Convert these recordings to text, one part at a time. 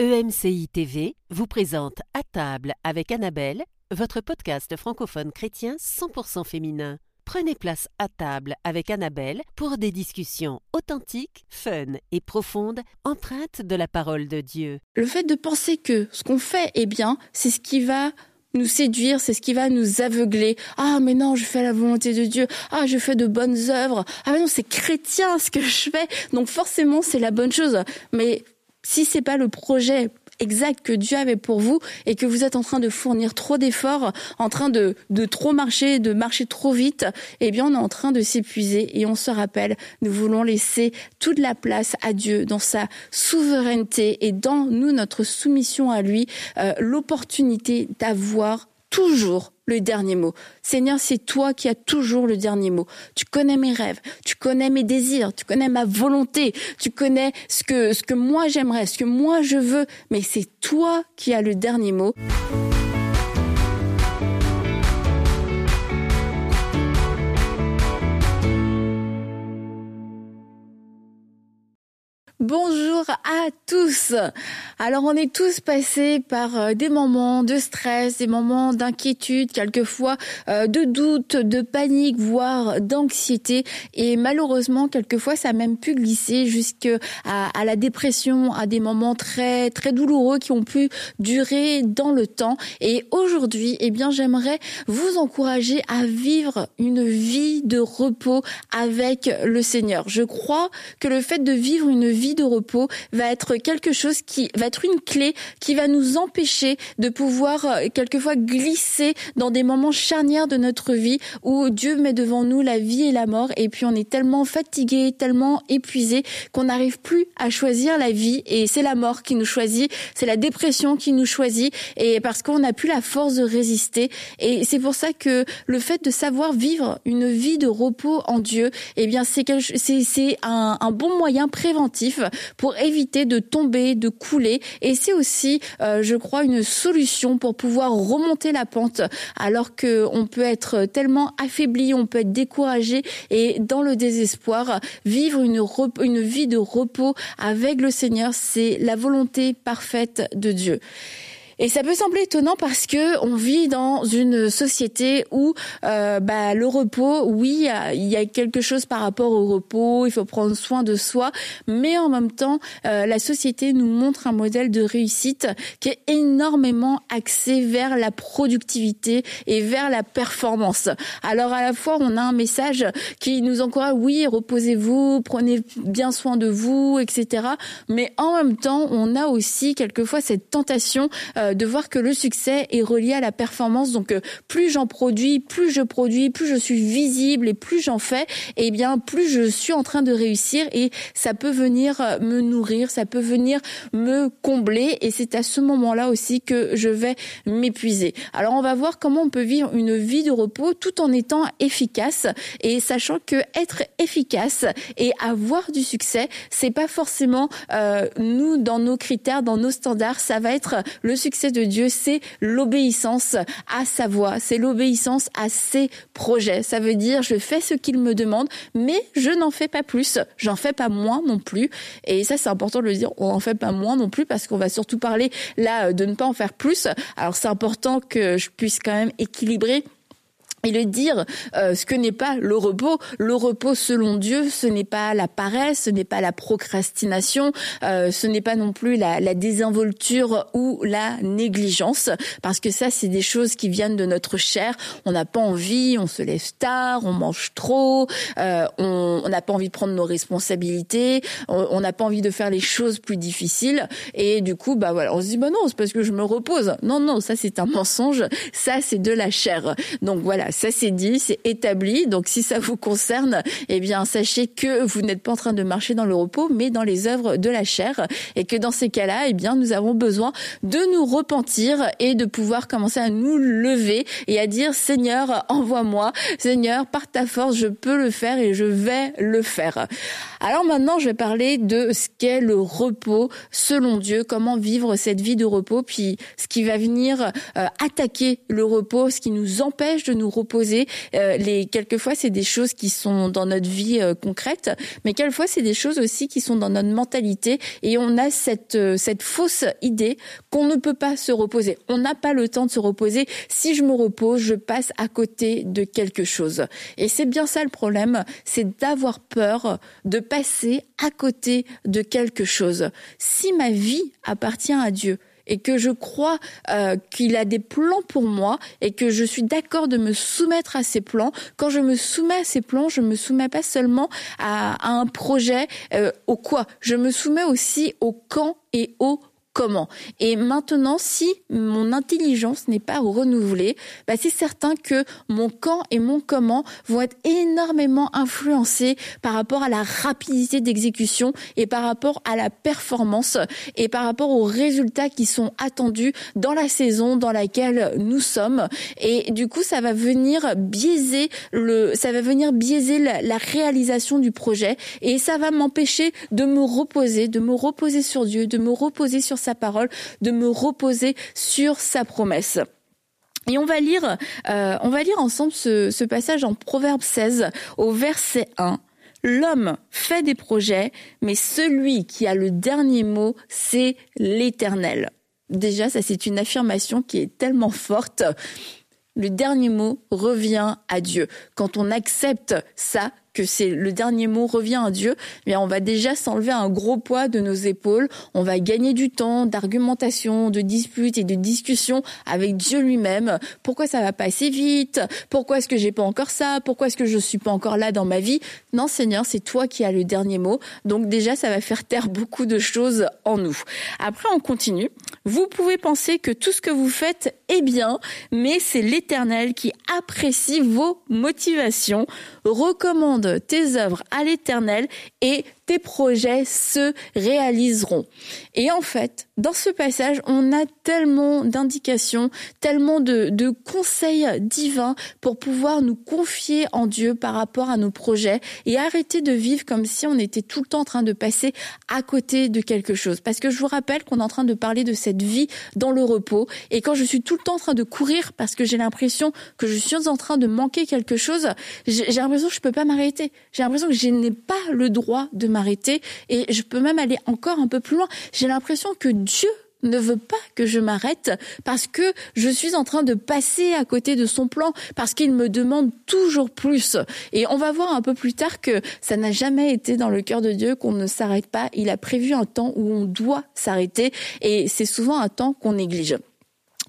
EMCI TV vous présente À table avec Annabelle, votre podcast francophone chrétien 100% féminin. Prenez place à table avec Annabelle pour des discussions authentiques, fun et profondes, empreintes de la parole de Dieu. Le fait de penser que ce qu'on fait est bien, c'est ce qui va nous séduire, c'est ce qui va nous aveugler. Ah mais non, je fais la volonté de Dieu. Ah, je fais de bonnes œuvres. Ah mais non, c'est chrétien ce que je fais. Donc forcément, c'est la bonne chose. Mais si c'est pas le projet exact que Dieu avait pour vous et que vous êtes en train de fournir trop d'efforts, en train de, de trop marcher, de marcher trop vite, eh bien on est en train de s'épuiser et on se rappelle, nous voulons laisser toute la place à Dieu dans sa souveraineté et dans nous notre soumission à lui, euh, l'opportunité d'avoir toujours le dernier mot. Seigneur, c'est toi qui as toujours le dernier mot. Tu connais mes rêves, tu connais mes désirs, tu connais ma volonté, tu connais ce que, ce que moi j'aimerais, ce que moi je veux, mais c'est toi qui as le dernier mot. Bonjour à tous. Alors on est tous passés par euh, des moments de stress, des moments d'inquiétude, quelquefois euh, de doute, de panique, voire d'anxiété. Et malheureusement, quelquefois, ça a même pu glisser jusqu'à à la dépression, à des moments très très douloureux qui ont pu durer dans le temps. Et aujourd'hui, eh bien, j'aimerais vous encourager à vivre une vie de repos avec le Seigneur. Je crois que le fait de vivre une vie de repos va être quelque chose qui va être une clé qui va nous empêcher de pouvoir euh, quelquefois glisser dans des moments charnières de notre vie où Dieu met devant nous la vie et la mort. Et puis on est tellement fatigué, tellement épuisé qu'on n'arrive plus à choisir la vie. Et c'est la mort qui nous choisit, c'est la dépression qui nous choisit. Et parce qu'on n'a plus la force de résister. Et c'est pour ça que le fait de savoir vivre une vie de repos en Dieu, eh bien c'est c'est un, un bon moyen préventif pour éviter de tomber, de couler. Et c'est aussi, euh, je crois, une solution pour pouvoir remonter la pente alors que on peut être tellement affaibli, on peut être découragé et dans le désespoir, vivre une, une vie de repos avec le Seigneur, c'est la volonté parfaite de Dieu. Et ça peut sembler étonnant parce que on vit dans une société où euh, bah, le repos, oui, il y a quelque chose par rapport au repos, il faut prendre soin de soi, mais en même temps, euh, la société nous montre un modèle de réussite qui est énormément axé vers la productivité et vers la performance. Alors à la fois, on a un message qui nous encourage, oui, reposez-vous, prenez bien soin de vous, etc. Mais en même temps, on a aussi quelquefois cette tentation euh, de voir que le succès est relié à la performance. Donc euh, plus j'en produis, plus je produis, plus je suis visible et plus j'en fais, et eh bien plus je suis en train de réussir et ça peut venir euh, me nourrir, ça peut venir me combler et c'est à ce moment-là aussi que je vais m'épuiser. Alors on va voir comment on peut vivre une vie de repos tout en étant efficace et sachant que être efficace et avoir du succès, c'est pas forcément nous dans nos critères, dans nos standards, ça va être le succès de Dieu, c'est l'obéissance à sa voix, c'est l'obéissance à ses projets. Ça veut dire je fais ce qu'il me demande, mais je n'en fais pas plus, j'en fais pas moins non plus. Et ça, c'est important de le dire, on n'en fait pas moins non plus parce qu'on va surtout parler là de ne pas en faire plus. Alors c'est important que je puisse quand même équilibrer et le dire euh, ce que n'est pas le repos. Le repos selon Dieu, ce n'est pas la paresse, ce n'est pas la procrastination, euh, ce n'est pas non plus la, la, désinvolture ou la négligence, parce que ça, c'est des choses qui viennent de notre chair. On n'a pas envie, on se lève tard, on mange trop, euh, on n'a pas envie de prendre nos responsabilités, on n'a pas envie de faire les choses plus difficiles, et du coup, bah voilà, on se dit bah non, c'est parce que je me repose. Non, non, ça c'est un mensonge, ça c'est de la chair. Donc voilà ça c'est dit, c'est établi. Donc si ça vous concerne, eh bien sachez que vous n'êtes pas en train de marcher dans le repos, mais dans les œuvres de la chair, et que dans ces cas-là, eh bien nous avons besoin de nous repentir et de pouvoir commencer à nous lever et à dire Seigneur, envoie-moi, Seigneur, par ta force, je peux le faire et je vais le faire. Alors maintenant, je vais parler de ce qu'est le repos selon Dieu, comment vivre cette vie de repos, puis ce qui va venir euh, attaquer le repos, ce qui nous empêche de nous reposer. Euh, les quelquefois c'est des choses qui sont dans notre vie euh, concrète, mais quelquefois c'est des choses aussi qui sont dans notre mentalité et on a cette euh, cette fausse idée qu'on ne peut pas se reposer. On n'a pas le temps de se reposer. Si je me repose, je passe à côté de quelque chose. Et c'est bien ça le problème, c'est d'avoir peur de passer à côté de quelque chose. Si ma vie appartient à Dieu, et que je crois euh, qu'il a des plans pour moi et que je suis d'accord de me soumettre à ses plans. Quand je me soumets à ses plans, je me soumets pas seulement à, un projet, euh, au quoi, je me soumets aussi au quand et au comment. Et maintenant, si mon intelligence n'est pas renouvelée, bah c'est certain que mon quand et mon comment vont être énormément influencés par rapport à la rapidité d'exécution et par rapport à la performance et par rapport aux résultats qui sont attendus dans la saison dans laquelle nous sommes. Et du coup, ça va venir biaiser le, ça va venir biaiser la, la réalisation du projet et ça va m'empêcher de me reposer, de me reposer sur Dieu, de me reposer sur sa parole, de me reposer sur sa promesse. Et on va lire, euh, on va lire ensemble ce, ce passage en Proverbe 16 au verset 1. L'homme fait des projets, mais celui qui a le dernier mot, c'est l'Éternel. Déjà, ça c'est une affirmation qui est tellement forte. Le dernier mot revient à Dieu. Quand on accepte ça, que c'est le dernier mot revient à Dieu, mais on va déjà s'enlever un gros poids de nos épaules. On va gagner du temps d'argumentation, de dispute et de discussion avec Dieu lui-même. Pourquoi ça va pas assez vite? Pourquoi est-ce que j'ai pas encore ça? Pourquoi est-ce que je suis pas encore là dans ma vie? Non, Seigneur, c'est toi qui as le dernier mot. Donc déjà, ça va faire taire beaucoup de choses en nous. Après, on continue. Vous pouvez penser que tout ce que vous faites est bien, mais c'est l'Éternel qui apprécie vos motivations, recommande tes œuvres à l'Éternel et tes projets se réaliseront. Et en fait, dans ce passage, on a tellement d'indications, tellement de, de, conseils divins pour pouvoir nous confier en Dieu par rapport à nos projets et arrêter de vivre comme si on était tout le temps en train de passer à côté de quelque chose. Parce que je vous rappelle qu'on est en train de parler de cette vie dans le repos et quand je suis tout en train de courir parce que j'ai l'impression que je suis en train de manquer quelque chose, j'ai l'impression que je peux pas m'arrêter. J'ai l'impression que je n'ai pas le droit de m'arrêter et je peux même aller encore un peu plus loin. J'ai l'impression que Dieu ne veut pas que je m'arrête parce que je suis en train de passer à côté de son plan parce qu'il me demande toujours plus. Et on va voir un peu plus tard que ça n'a jamais été dans le cœur de Dieu qu'on ne s'arrête pas. Il a prévu un temps où on doit s'arrêter et c'est souvent un temps qu'on néglige.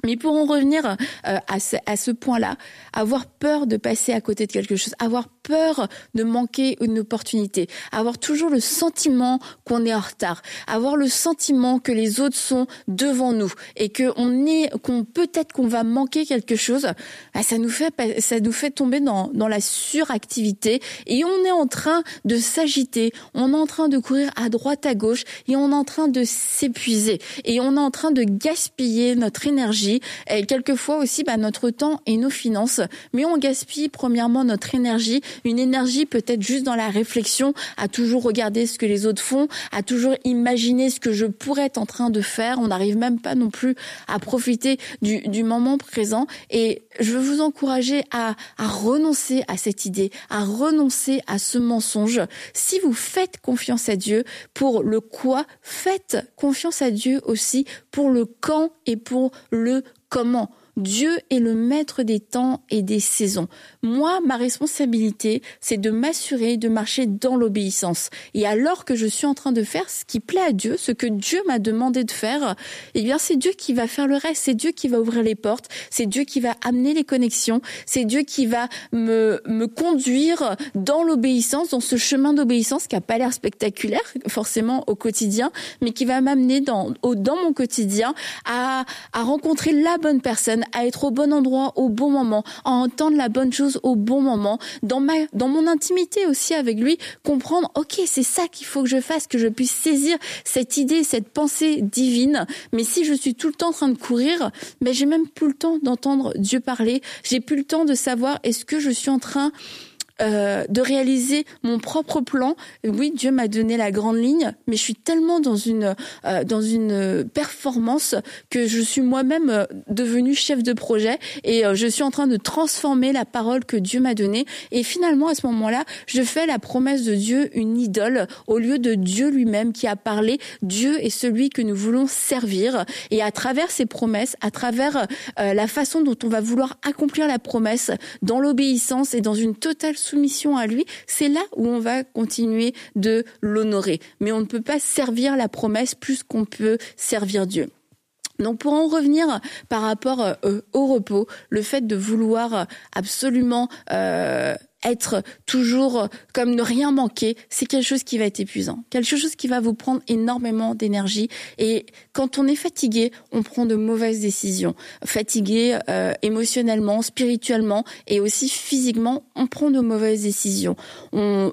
Mais pour en revenir euh, à ce, à ce point-là, avoir peur de passer à côté de quelque chose, avoir peur de manquer une opportunité, avoir toujours le sentiment qu'on est en retard, avoir le sentiment que les autres sont devant nous et que on est, qu'on peut-être qu'on va manquer quelque chose, bah, ça nous fait, ça nous fait tomber dans, dans la suractivité et on est en train de s'agiter, on est en train de courir à droite à gauche et on est en train de s'épuiser et on est en train de gaspiller notre énergie et quelquefois aussi bah, notre temps et nos finances, mais on gaspille premièrement notre énergie une énergie peut-être juste dans la réflexion, à toujours regarder ce que les autres font, à toujours imaginer ce que je pourrais être en train de faire. On n'arrive même pas non plus à profiter du, moment présent. Et je veux vous encourager à renoncer à cette idée, à renoncer à ce mensonge. Si vous faites confiance à Dieu pour le quoi, faites confiance à Dieu aussi pour le quand et pour le comment. Dieu est le maître des temps et des saisons. Moi, ma responsabilité, c'est de m'assurer de marcher dans l'obéissance. Et alors que je suis en train de faire ce qui plaît à Dieu, ce que Dieu m'a demandé de faire, eh bien, c'est Dieu qui va faire le reste. C'est Dieu qui va ouvrir les portes. C'est Dieu qui va amener les connexions. C'est Dieu qui va me, me conduire dans l'obéissance, dans ce chemin d'obéissance qui a pas l'air spectaculaire, forcément, au quotidien, mais qui va m'amener dans, mon quotidien à, à rencontrer la bonne personne à être au bon endroit au bon moment, à entendre la bonne chose au bon moment, dans ma, dans mon intimité aussi avec lui, comprendre, ok, c'est ça qu'il faut que je fasse, que je puisse saisir cette idée, cette pensée divine. Mais si je suis tout le temps en train de courir, ben j'ai même plus le temps d'entendre Dieu parler. J'ai plus le temps de savoir est-ce que je suis en train euh, de réaliser mon propre plan. Oui, Dieu m'a donné la grande ligne, mais je suis tellement dans une euh, dans une performance que je suis moi-même euh, devenue chef de projet et je suis en train de transformer la parole que Dieu m'a donnée. Et finalement, à ce moment-là, je fais la promesse de Dieu une idole au lieu de Dieu lui-même qui a parlé. Dieu est celui que nous voulons servir. Et à travers ces promesses, à travers la façon dont on va vouloir accomplir la promesse dans l'obéissance et dans une totale soumission à lui, c'est là où on va continuer de l'honorer. Mais on ne peut pas servir la promesse plus qu'on peut servir Dieu. Donc pour en revenir par rapport euh, au repos, le fait de vouloir absolument euh, être toujours comme ne rien manquer, c'est quelque chose qui va être épuisant, quelque chose qui va vous prendre énormément d'énergie. Et quand on est fatigué, on prend de mauvaises décisions. Fatigué euh, émotionnellement, spirituellement et aussi physiquement, on prend de mauvaises décisions.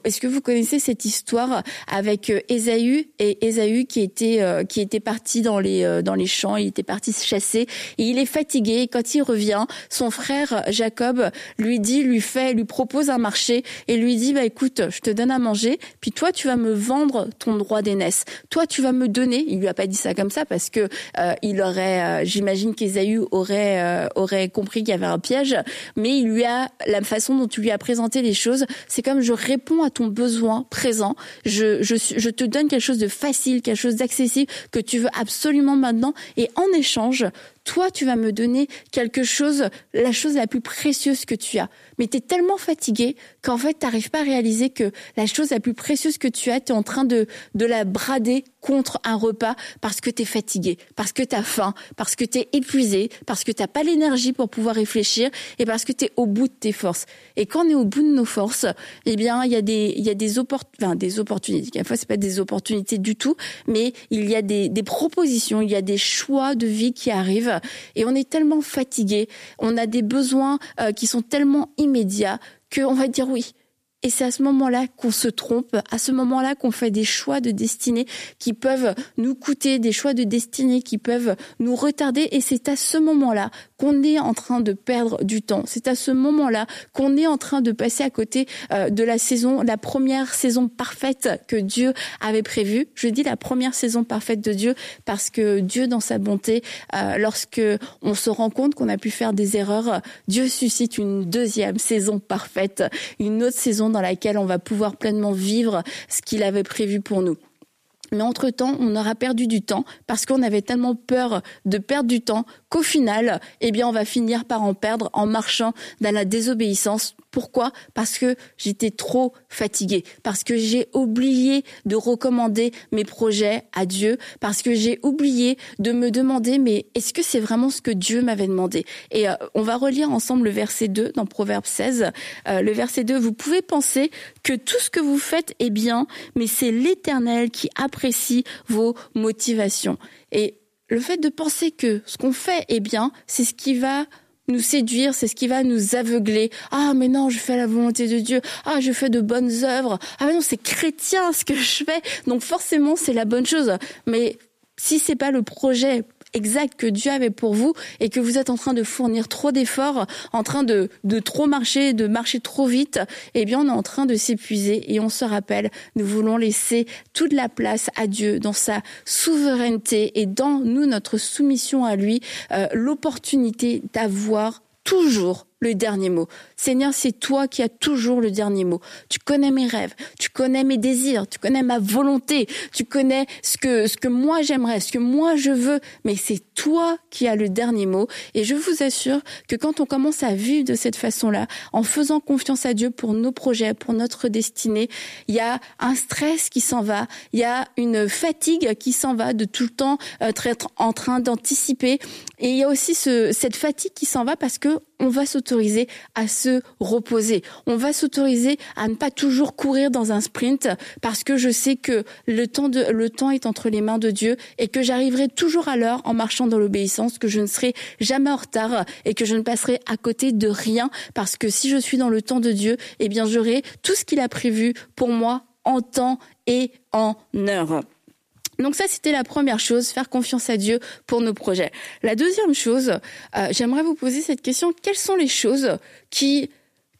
Est-ce que vous connaissez cette histoire avec euh, Ésaü et Ésaü qui était euh, qui était parti dans les dans les champs, il était parti se chasser et il est fatigué. Et quand il revient, son frère Jacob lui dit, lui fait, lui propose un marché et lui dit bah écoute, je te donne à manger, puis toi tu vas me vendre ton droit d'aînesse. Toi tu vas me donner. Il lui a pas dit ça comme ça parce que euh, il aurait, euh, j'imagine qu'Esaü aurait euh, aurait compris qu'il y avait un piège, mais il lui a la façon dont tu lui as présenté les choses, c'est comme je réponds à ton besoin présent. Je je je te donne quelque chose de facile, quelque chose d'accessible que tu veux absolument maintenant, et en échange toi, tu vas me donner quelque chose, la chose la plus précieuse que tu as. Mais tu es tellement fatigué qu'en fait, tu n'arrives pas à réaliser que la chose la plus précieuse que tu as, tu es en train de, de la brader contre un repas parce que tu es fatigué, parce que tu as faim, parce que tu es épuisé, parce que tu n'as pas l'énergie pour pouvoir réfléchir et parce que tu es au bout de tes forces. Et quand on est au bout de nos forces, eh bien, il y a des, il y a des, enfin, des opportunités. Fois, c'est pas des opportunités du tout, mais il y a des, des propositions, il y a des choix de vie qui arrivent et on est tellement fatigué, on a des besoins euh, qui sont tellement immédiats qu'on va dire oui. Et c'est à ce moment-là qu'on se trompe, à ce moment-là qu'on fait des choix de destinée qui peuvent nous coûter, des choix de destinée qui peuvent nous retarder. Et c'est à ce moment-là qu'on est en train de perdre du temps. C'est à ce moment-là qu'on est en train de passer à côté euh, de la saison, la première saison parfaite que Dieu avait prévue. Je dis la première saison parfaite de Dieu parce que Dieu, dans sa bonté, euh, lorsque on se rend compte qu'on a pu faire des erreurs, Dieu suscite une deuxième saison parfaite, une autre saison dans laquelle on va pouvoir pleinement vivre ce qu'il avait prévu pour nous. Mais entre-temps, on aura perdu du temps parce qu'on avait tellement peur de perdre du temps qu'au final, eh bien, on va finir par en perdre en marchant dans la désobéissance. Pourquoi? Parce que j'étais trop fatiguée, parce que j'ai oublié de recommander mes projets à Dieu, parce que j'ai oublié de me demander mais est-ce que c'est vraiment ce que Dieu m'avait demandé? Et euh, on va relire ensemble le verset 2 dans Proverbe 16. Euh, le verset 2, vous pouvez penser que tout ce que vous faites est bien, mais c'est l'Éternel qui apprécie vos motivations. Et le fait de penser que ce qu'on fait est bien, c'est ce qui va nous séduire, c'est ce qui va nous aveugler. Ah, mais non, je fais la volonté de Dieu. Ah, je fais de bonnes œuvres. Ah, mais non, c'est chrétien ce que je fais. Donc forcément, c'est la bonne chose. Mais si c'est pas le projet exact que Dieu avait pour vous et que vous êtes en train de fournir trop d'efforts, en train de, de trop marcher, de marcher trop vite, eh bien, on est en train de s'épuiser et on se rappelle, nous voulons laisser toute la place à Dieu dans sa souveraineté et dans nous, notre soumission à lui, euh, l'opportunité d'avoir toujours le dernier mot. Seigneur, c'est toi qui as toujours le dernier mot. Tu connais mes rêves, tu connais mes désirs, tu connais ma volonté, tu connais ce que, ce que moi j'aimerais, ce que moi je veux, mais c'est toi qui as le dernier mot. Et je vous assure que quand on commence à vivre de cette façon-là, en faisant confiance à Dieu pour nos projets, pour notre destinée, il y a un stress qui s'en va, il y a une fatigue qui s'en va de tout le temps euh, être en train d'anticiper. Et il y a aussi ce, cette fatigue qui s'en va parce que on va On va s'autoriser à ne pas toujours courir dans un sprint parce que je sais que le temps de, le temps est entre les mains de Dieu et que j'arriverai toujours à l'heure en marchant dans l'obéissance, que je ne serai jamais en retard et que je ne passerai à côté de rien parce que si je suis dans le temps de Dieu, eh bien j'aurai tout ce qu'il a prévu pour moi en temps et en heure. Donc ça, c'était la première chose, faire confiance à Dieu pour nos projets. La deuxième chose, euh, j'aimerais vous poser cette question, quelles sont les choses qui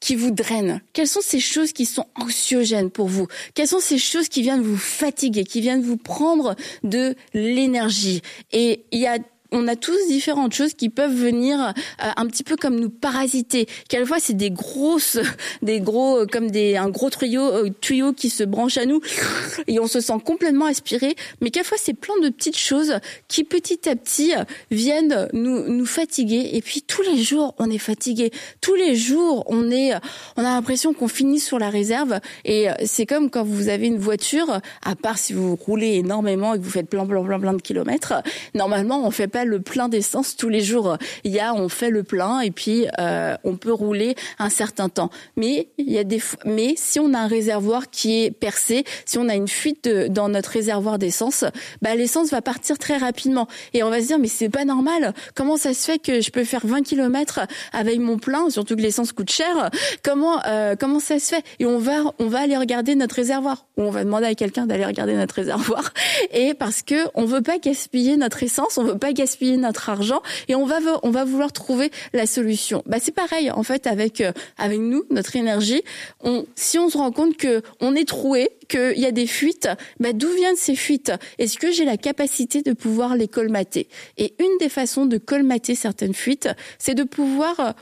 qui vous drainent? Quelles sont ces choses qui sont anxiogènes pour vous? Quelles sont ces choses qui viennent vous fatiguer, qui viennent vous prendre de l'énergie? Et il y a on a tous différentes choses qui peuvent venir euh, un petit peu comme nous parasiter. Quelquefois, c'est des grosses, des gros, euh, comme des un gros tuyau, euh, tuyau qui se branche à nous et on se sent complètement aspiré. Mais quelquefois, c'est plein de petites choses qui petit à petit viennent nous nous fatiguer. Et puis tous les jours, on est fatigué. Tous les jours, on est, on a l'impression qu'on finit sur la réserve. Et c'est comme quand vous avez une voiture, à part si vous roulez énormément et que vous faites plein plein plein plein de kilomètres. Normalement, on fait pas le plein d'essence tous les jours. Il y a, on fait le plein et puis euh, on peut rouler un certain temps. Mais il y a des, mais si on a un réservoir qui est percé, si on a une fuite dans notre réservoir d'essence, bah l'essence va partir très rapidement et on va se dire mais c'est pas normal. Comment ça se fait que je peux faire 20 km avec mon plein, surtout que l'essence coûte cher? Comment euh, comment ça se fait? Et on va on va aller regarder notre réservoir ou on va demander à quelqu'un d'aller regarder notre réservoir et parce que on veut pas gaspiller notre essence, on veut pas gaspiller notre argent et on va on va vouloir trouver la solution. Bah c'est pareil en fait avec euh, avec nous, notre énergie. On si on se rend compte que on est troué, qu'il y a des fuites, bah d'où viennent ces fuites? Est-ce que j'ai la capacité de pouvoir les colmater? Et une des façons de colmater certaines fuites, c'est de pouvoir euh,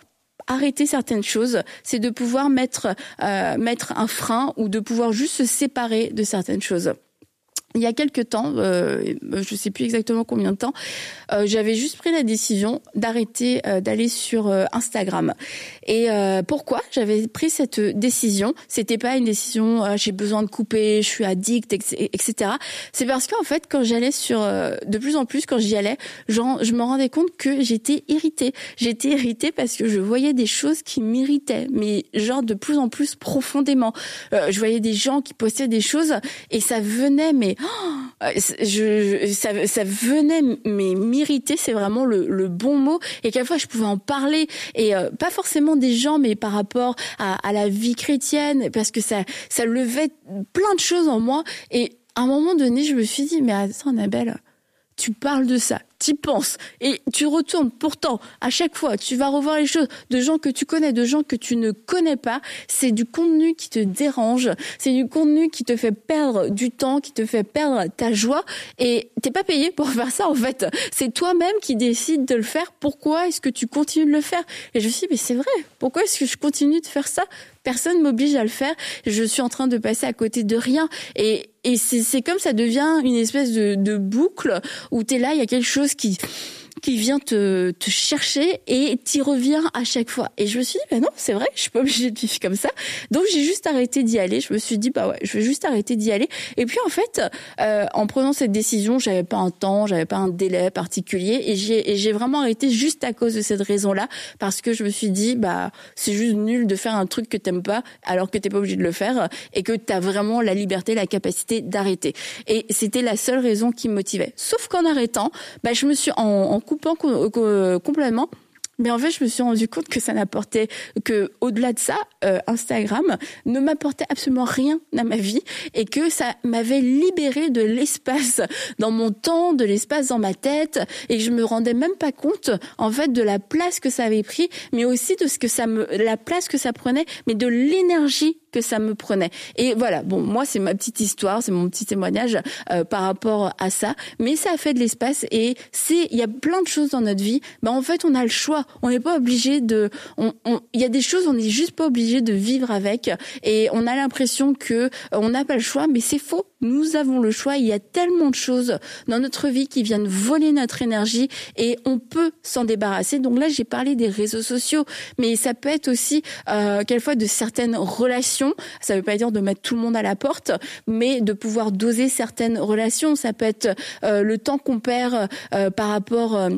arrêter certaines choses, c'est de pouvoir mettre euh, mettre un frein ou de pouvoir juste se séparer de certaines choses il y a quelques temps, euh, je ne sais plus exactement combien de temps, euh, j'avais juste pris la décision d'arrêter euh, d'aller sur Instagram. Et pourquoi j'avais pris cette décision? C'était pas une décision j'ai besoin de couper, je suis addict, etc. C'est parce qu'en fait, quand j'allais sur, de plus en plus, quand j'y allais, je me rendais compte que j'étais irritée. J'étais irritée parce que je voyais des choses qui m'irritaient, mais genre de plus en plus profondément. je voyais des gens qui postaient des choses et ça venait, mais euh, je, ça, venait m'irriter, c'est vraiment le, le, bon mot. Et quelquefois, je pouvais en parler, et euh, pas forcément des gens, mais par rapport à, à, la vie chrétienne, parce que ça, ça levait plein de choses en moi. Et à un moment donné, je me suis dit, mais attends, Annabelle, tu parles de ça, tu penses et tu retournes. Pourtant, à chaque fois, tu vas revoir les choses de gens que tu connais, de gens que tu ne connais pas. C'est du contenu qui te dérange, c'est du contenu qui te fait perdre du temps, qui te fait perdre ta joie. Et t'es pas payé pour faire ça en fait. C'est toi-même qui décides de le faire. Pourquoi est-ce que tu continues de le faire? Et je me suis dit, mais c'est vrai. Pourquoi est-ce que je continue de faire ça? Personne m'oblige à le faire. Je suis en train de passer à côté de rien. Et, et c'est comme ça devient une espèce de, de boucle où tu es là, il y a quelque chose qui qui vient te, te chercher et t'y reviens à chaque fois. Et je me suis dit, bah non, c'est vrai, je suis pas obligée de vivre comme ça. Donc j'ai juste arrêté d'y aller. Je me suis dit, bah ouais, je vais juste arrêter d'y aller. Et puis en fait, euh, en prenant cette décision, j'avais pas un temps, j'avais pas un délai particulier, et j'ai et j'ai vraiment arrêté juste à cause de cette raison-là, parce que je me suis dit, bah c'est juste nul de faire un truc que t'aimes pas, alors que t'es pas obligé de le faire, et que t'as vraiment la liberté, la capacité d'arrêter. Et c'était la seule raison qui me motivait. Sauf qu'en arrêtant, bah je me suis en, en coupant complètement. Mais en fait, je me suis rendu compte que ça n'apportait que, au-delà de ça, euh, Instagram ne m'apportait absolument rien à ma vie et que ça m'avait libéré de l'espace dans mon temps, de l'espace dans ma tête et que je me rendais même pas compte, en fait, de la place que ça avait pris, mais aussi de ce que ça me, la place que ça prenait, mais de l'énergie que ça me prenait. Et voilà, bon, moi c'est ma petite histoire, c'est mon petit témoignage euh, par rapport à ça, mais ça a fait de l'espace et c'est il y a plein de choses dans notre vie. Ben en fait, on a le choix. On n'est pas obligé de il y a des choses on n'est juste pas obligé de vivre avec et on a l'impression que euh, on n'a pas le choix, mais c'est faux. Nous avons le choix. Il y a tellement de choses dans notre vie qui viennent voler notre énergie et on peut s'en débarrasser. Donc là, j'ai parlé des réseaux sociaux, mais ça peut être aussi euh, quelquefois de certaines relations. Ça ne veut pas dire de mettre tout le monde à la porte, mais de pouvoir doser certaines relations. Ça peut être euh, le temps qu'on perd euh, par rapport euh,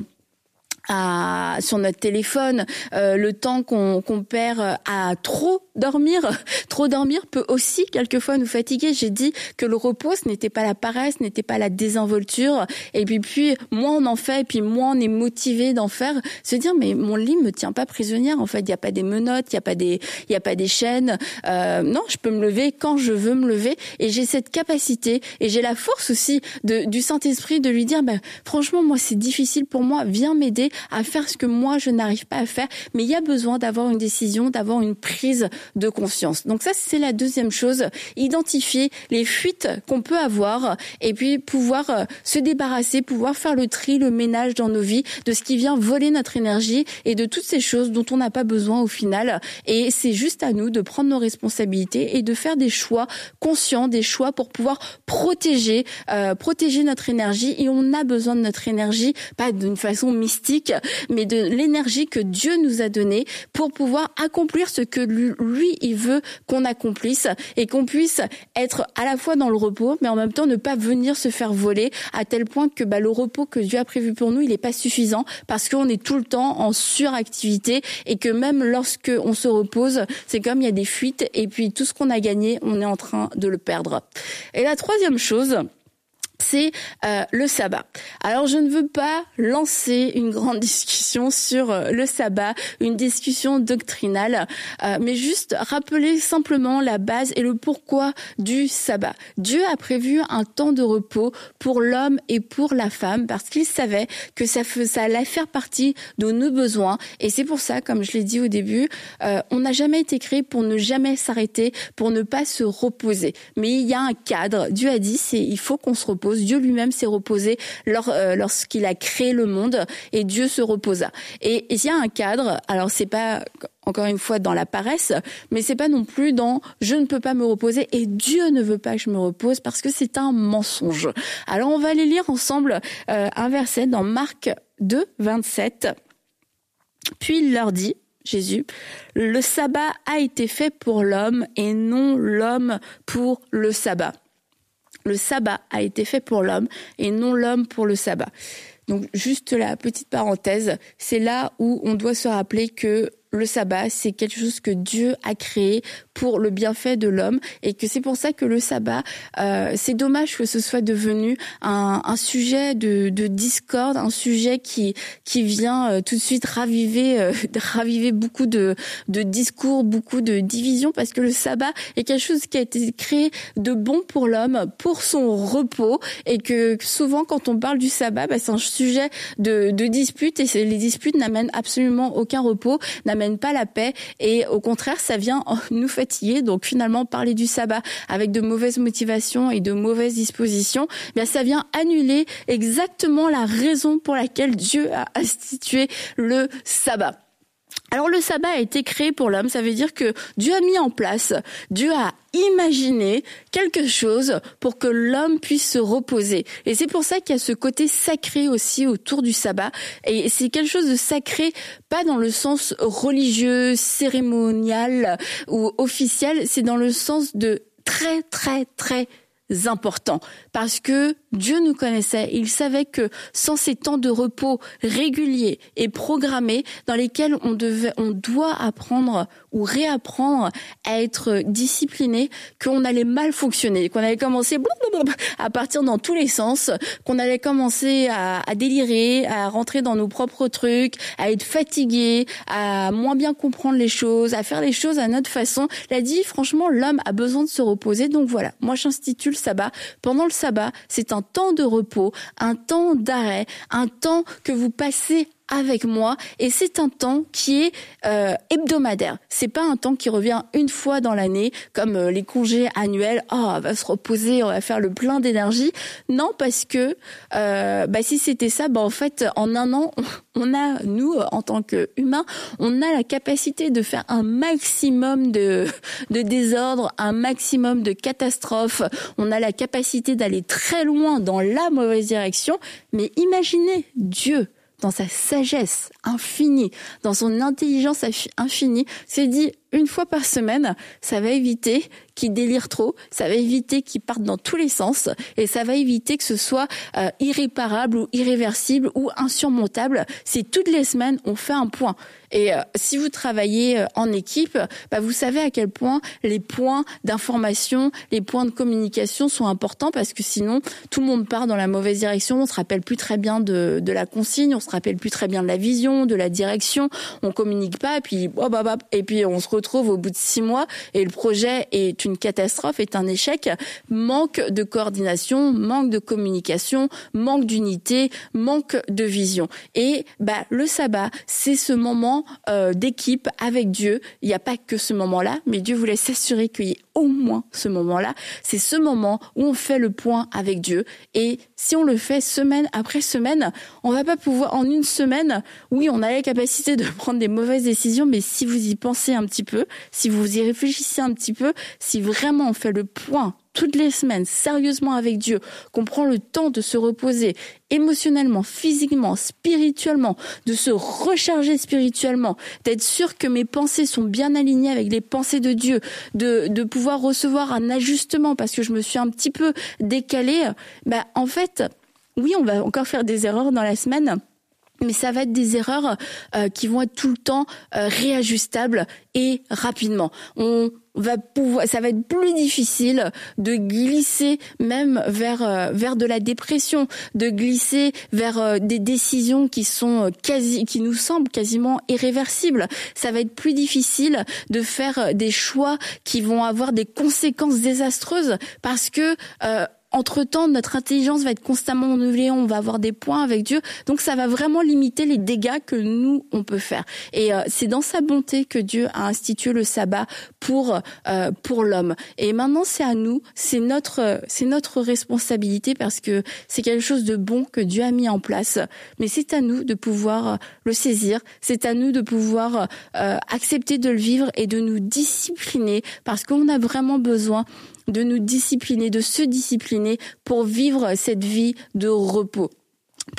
à, sur notre téléphone, euh, le temps qu'on perd à trop dormir, trop dormir peut aussi quelquefois nous fatiguer. J'ai dit que le repos, ce n'était pas la paresse, n'était pas la désinvolture. Et puis, puis, moins on en fait, et puis moins on est motivé d'en faire. Se dire, mais mon lit me tient pas prisonnière. En fait, il n'y a pas des menottes, il n'y a pas des, il a pas des chaînes. Euh, non, je peux me lever quand je veux me lever. Et j'ai cette capacité, et j'ai la force aussi de, du Saint-Esprit de lui dire, ben, franchement, moi, c'est difficile pour moi. Viens m'aider à faire ce que moi, je n'arrive pas à faire. Mais il y a besoin d'avoir une décision, d'avoir une prise de conscience. Donc ça, c'est la deuxième chose. Identifier les fuites qu'on peut avoir et puis pouvoir euh, se débarrasser, pouvoir faire le tri, le ménage dans nos vies de ce qui vient voler notre énergie et de toutes ces choses dont on n'a pas besoin au final. Et c'est juste à nous de prendre nos responsabilités et de faire des choix conscients, des choix pour pouvoir protéger, euh, protéger notre énergie. Et on a besoin de notre énergie, pas d'une façon mystique, mais de l'énergie que Dieu nous a donnée pour pouvoir accomplir ce que lui, il veut qu'on accomplisse et qu'on puisse être à la fois dans le repos, mais en même temps ne pas venir se faire voler à tel point que bah, le repos que Dieu a prévu pour nous, il n'est pas suffisant parce qu'on est tout le temps en suractivité et que même lorsque on se repose, c'est comme il y a des fuites et puis tout ce qu'on a gagné, on est en train de le perdre. Et la troisième chose, c'est euh, le sabbat. Alors je ne veux pas lancer une grande discussion sur euh, le sabbat, une discussion doctrinale, euh, mais juste rappeler simplement la base et le pourquoi du sabbat. Dieu a prévu un temps de repos pour l'homme et pour la femme parce qu'il savait que ça, ça allait faire partie de nos besoins et c'est pour ça, comme je l'ai dit au début, on n'a jamais été créé pour ne jamais s'arrêter, pour ne pas se reposer. Mais il y a un cadre. Dieu a dit, c'est il faut qu'on se repose Dieu lui-même s'est reposé euh, lorsqu'il a créé le monde et Dieu se reposa. Et il y a un cadre, alors c'est pas encore une fois dans la paresse, mais c'est pas non plus dans je ne peux pas me reposer et Dieu ne veut pas que je me repose parce que c'est un mensonge. Alors on va aller lire ensemble euh, un verset dans Marc 2, 27. Puis il leur dit, Jésus, le sabbat a été fait pour l'homme et non l'homme pour le sabbat le sabbat a été fait pour l'homme et non l'homme pour le sabbat. Donc juste la petite parenthèse, c'est là où on doit se rappeler que le sabbat, c'est quelque chose que Dieu a créé pour le bienfait de l'homme et que c'est pour ça que le sabbat, euh, c'est dommage que ce soit devenu un, un sujet de, de, discorde, un sujet qui qui vient euh, tout de suite raviver euh, raviver beaucoup de de discours, beaucoup de divisions parce que le sabbat est quelque chose qui a été créé de bon pour l'homme, pour son repos et que souvent quand on parle du sabbat, bah, c'est un sujet de, de dispute et les disputes n'amènent absolument aucun repos, pas la paix et au contraire ça vient nous fatiguer donc finalement, parler du sabbat avec de mauvaises motivations et de mauvaises dispositions, eh bien ça vient annuler exactement la raison pour laquelle Dieu a institué le sabbat. Alors le sabbat a été créé pour l'homme, ça veut dire que Dieu a mis en place, Dieu a imaginé quelque chose pour que l'homme puisse se reposer. Et c'est pour ça qu'il y a ce côté sacré aussi autour du sabbat. Et c'est quelque chose de sacré, pas dans le sens religieux, cérémonial ou officiel, c'est dans le sens de très très très important parce que Dieu nous connaissait. Il savait que sans ces temps de repos réguliers et programmés dans lesquels on devait, on doit apprendre ou réapprendre à être discipliné, qu'on allait mal fonctionner, qu'on allait commencer à partir dans tous les sens, qu'on allait commencer à, délirer, à rentrer dans nos propres trucs, à être fatigué, à moins bien comprendre les choses, à faire les choses à notre façon. Il a dit, franchement, l'homme a besoin de se reposer. Donc voilà, moi j'institue sabbat. Pendant le sabbat, c'est un temps de repos, un temps d'arrêt, un temps que vous passez avec moi et c'est un temps qui est euh, hebdomadaire. C'est pas un temps qui revient une fois dans l'année comme euh, les congés annuels. Oh, on va se reposer, on va faire le plein d'énergie. Non, parce que euh, bah, si c'était ça, bah en fait en un an, on a nous en tant qu'humains, on a la capacité de faire un maximum de de désordre, un maximum de catastrophes. On a la capacité d'aller très loin dans la mauvaise direction. Mais imaginez Dieu dans sa sagesse infinie, dans son intelligence infinie, s'est dit une fois par semaine, ça va éviter qu'ils délirent trop, ça va éviter qu'ils partent dans tous les sens et ça va éviter que ce soit euh, irréparable ou irréversible ou insurmontable si toutes les semaines on fait un point. Et euh, si vous travaillez euh, en équipe, bah, vous savez à quel point les points d'information, les points de communication sont importants parce que sinon tout le monde part dans la mauvaise direction. On se rappelle plus très bien de, la consigne, on se rappelle plus très bien de la vision, de la direction. On communique pas et puis oh, bah, bah, et puis on se retrouve au bout de six mois et le projet est une catastrophe, est un échec. Manque de coordination, manque de communication, manque d'unité, manque de vision. Et bah le sabbat, c'est ce moment euh, d'équipe avec Dieu. Il n'y a pas que ce moment-là, mais Dieu voulait s'assurer qu'il y ait au moins ce moment-là. C'est ce moment où on fait le point avec Dieu. Et si on le fait semaine après semaine, on va pas pouvoir en une semaine. Oui, on a la capacité de prendre des mauvaises décisions, mais si vous y pensez un petit peu, si vous y réfléchissez un petit peu, si vraiment on fait le point toutes les semaines, sérieusement avec Dieu, qu'on prend le temps de se reposer émotionnellement, physiquement, spirituellement, de se recharger spirituellement, d'être sûr que mes pensées sont bien alignées avec les pensées de Dieu, de, pouvoir recevoir un ajustement parce que je me suis un petit peu décalée, bah, en fait, oui, on va encore faire des erreurs dans la semaine, mais ça va être des erreurs euh, qui vont être tout le temps euh, réajustables et rapidement. On va pouvoir, ça va être plus difficile de glisser même vers euh, vers de la dépression, de glisser vers des décisions qui sont quasi, qui nous semblent quasiment irréversibles. Ça va être plus difficile de faire des choix qui vont avoir des conséquences désastreuses parce que entre-temps, notre intelligence va être constamment renouvelée, on va avoir des points avec Dieu. Donc ça va vraiment limiter les dégâts que nous, on peut faire. Et euh, c'est dans sa bonté que Dieu a institué le sabbat pour euh, pour l'homme. Et maintenant, c'est à nous, c'est notre c'est notre responsabilité parce que c'est quelque chose de bon que Dieu a mis en place. Mais c'est à nous de pouvoir le saisir, c'est à nous de pouvoir euh, accepter de le vivre et de nous discipliner parce qu'on a vraiment besoin de nous discipliner, de se discipliner pour vivre cette vie de repos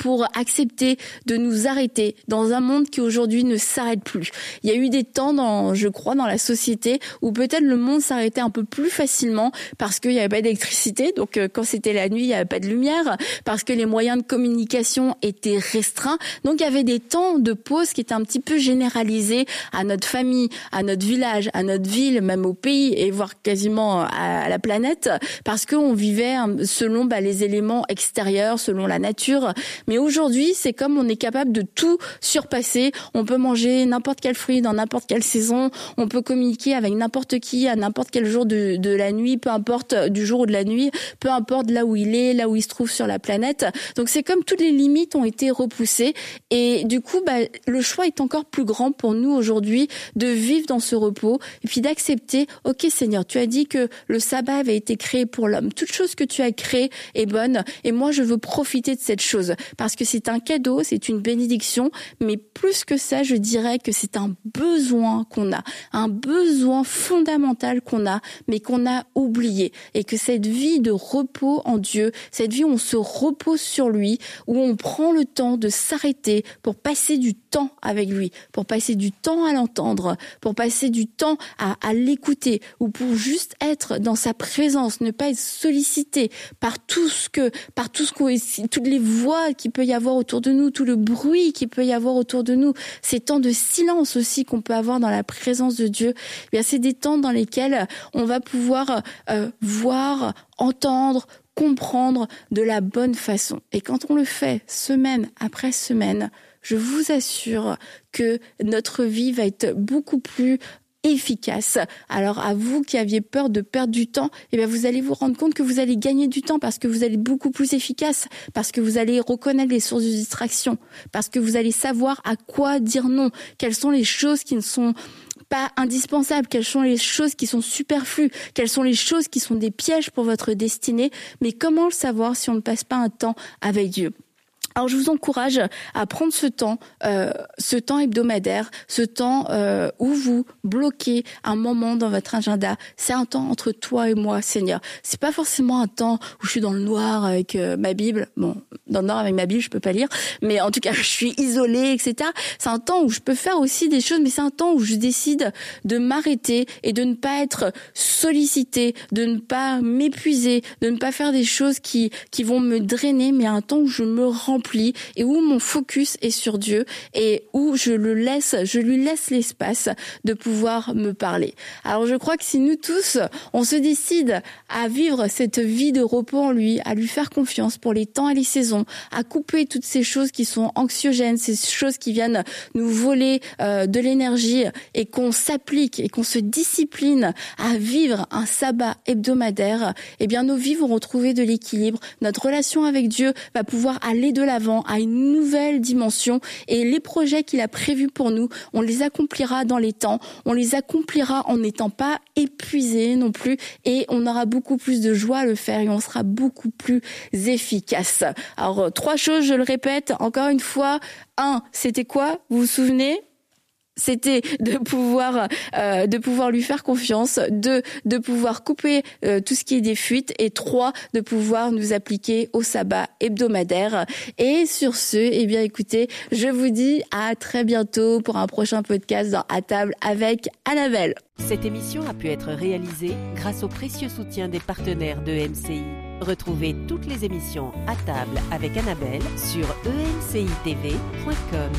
pour accepter de nous arrêter dans un monde qui aujourd'hui ne s'arrête plus. Il y a eu des temps dans, je crois, dans la société où peut-être le monde s'arrêtait un peu plus facilement parce qu'il n'y avait pas d'électricité. Donc, euh, quand c'était la nuit, il n'y avait pas de lumière parce que les moyens de communication étaient restreints. Donc, il y avait des temps de pause qui étaient un petit peu généralisés à notre famille, à notre village, à notre ville, même au pays et voire quasiment à la planète parce qu'on vivait selon bah, les éléments extérieurs, selon la nature. Mais aujourd'hui, c'est comme on est capable de tout surpasser. On peut manger n'importe quel fruit dans n'importe quelle saison. On peut communiquer avec n'importe qui à n'importe quel jour de, la nuit, peu importe euh, du jour ou de la nuit, peu importe là où il est, là où il se trouve sur la planète. Donc c'est comme toutes les limites ont été repoussées. Et du coup, bah, le choix est encore plus grand pour nous aujourd'hui de vivre dans ce repos et puis d'accepter, ok Seigneur, tu as dit que le sabbat avait été créé pour l'homme. Toute chose que tu as créée est bonne et moi je veux profiter de cette chose parce que c'est un cadeau, c'est une bénédiction, mais plus que ça, je dirais que c'est un besoin qu'on a, un besoin fondamental qu'on a, mais qu'on a oublié, et que cette vie de repos en Dieu, cette vie où on se repose sur lui, où on prend le temps de s'arrêter pour passer du temps avec lui, pour passer du temps à l'entendre, pour passer du temps à, l'écouter, ou pour juste être dans sa présence, ne pas être sollicité par tout ce que, par tout ce qu'on, toutes les voix qu'il peut y avoir autour de nous, tout le bruit qu'il peut y avoir autour de nous, ces temps de silence aussi qu'on peut avoir dans la présence de Dieu, eh bien c'est des temps dans lesquels on va pouvoir euh, voir, entendre, comprendre de la bonne façon. Et quand on le fait semaine après semaine, je vous assure que notre vie va être beaucoup plus efficace. Alors à vous qui aviez peur de perdre du temps, eh bien vous allez vous rendre compte que vous allez gagner du temps parce que vous allez être beaucoup plus efficace, parce que vous allez reconnaître les sources de distraction, parce que vous allez savoir à quoi dire non, quelles sont les choses qui ne sont pas indispensables, quelles sont les choses qui sont superflues, quelles sont les choses qui sont des pièges pour votre destinée, mais comment le savoir si on ne passe pas un temps avec Dieu? Alors je vous encourage à prendre ce temps, euh, ce temps hebdomadaire, ce temps euh, où vous bloquez un moment dans votre agenda. C'est un temps entre toi et moi, Seigneur. C'est pas forcément un temps où je suis dans le noir avec euh, ma Bible. Bon, dans le noir avec ma Bible, je peux pas lire, mais en tout cas, je suis isolée, etc. C'est un temps où je peux faire aussi des choses, mais c'est un temps où je décide de m'arrêter et de ne pas être sollicité, de ne pas m'épuiser, de ne pas faire des choses qui qui vont me drainer, mais un temps où je me rends et où mon focus est sur Dieu et où je le laisse, je lui laisse l'espace de pouvoir me parler. Alors je crois que si nous tous, on se décide à vivre cette vie de repos en lui, à lui faire confiance pour les temps et les saisons, à couper toutes ces choses qui sont anxiogènes, ces choses qui viennent nous voler euh, de l'énergie et qu'on s'applique et qu'on se discipline à vivre un sabbat hebdomadaire, eh bien nos vies vont retrouver de l'équilibre, notre relation avec Dieu va pouvoir aller de l'avant à une nouvelle dimension. Et les projets qu'il a prévus pour nous, on les accomplira dans les temps, on les accomplira en n'étant pas épuisé non plus. Et on aura beaucoup plus de joie à le faire et on sera beaucoup plus efficace. Alors trois choses, je le répète encore une fois. Un, c'était quoi? Vous vous souvenez? C'était de pouvoir euh, de pouvoir lui faire confiance, deux de pouvoir couper euh, tout ce qui est des fuites et trois de pouvoir nous appliquer au sabbat hebdomadaire. Et sur ce, eh bien écoutez, je vous dis à très bientôt pour un prochain podcast dans À table avec Annabelle. Cette émission a pu être réalisée grâce au précieux soutien des partenaires de MCI. Retrouvez toutes les émissions à table avec Annabelle sur emcitv.com.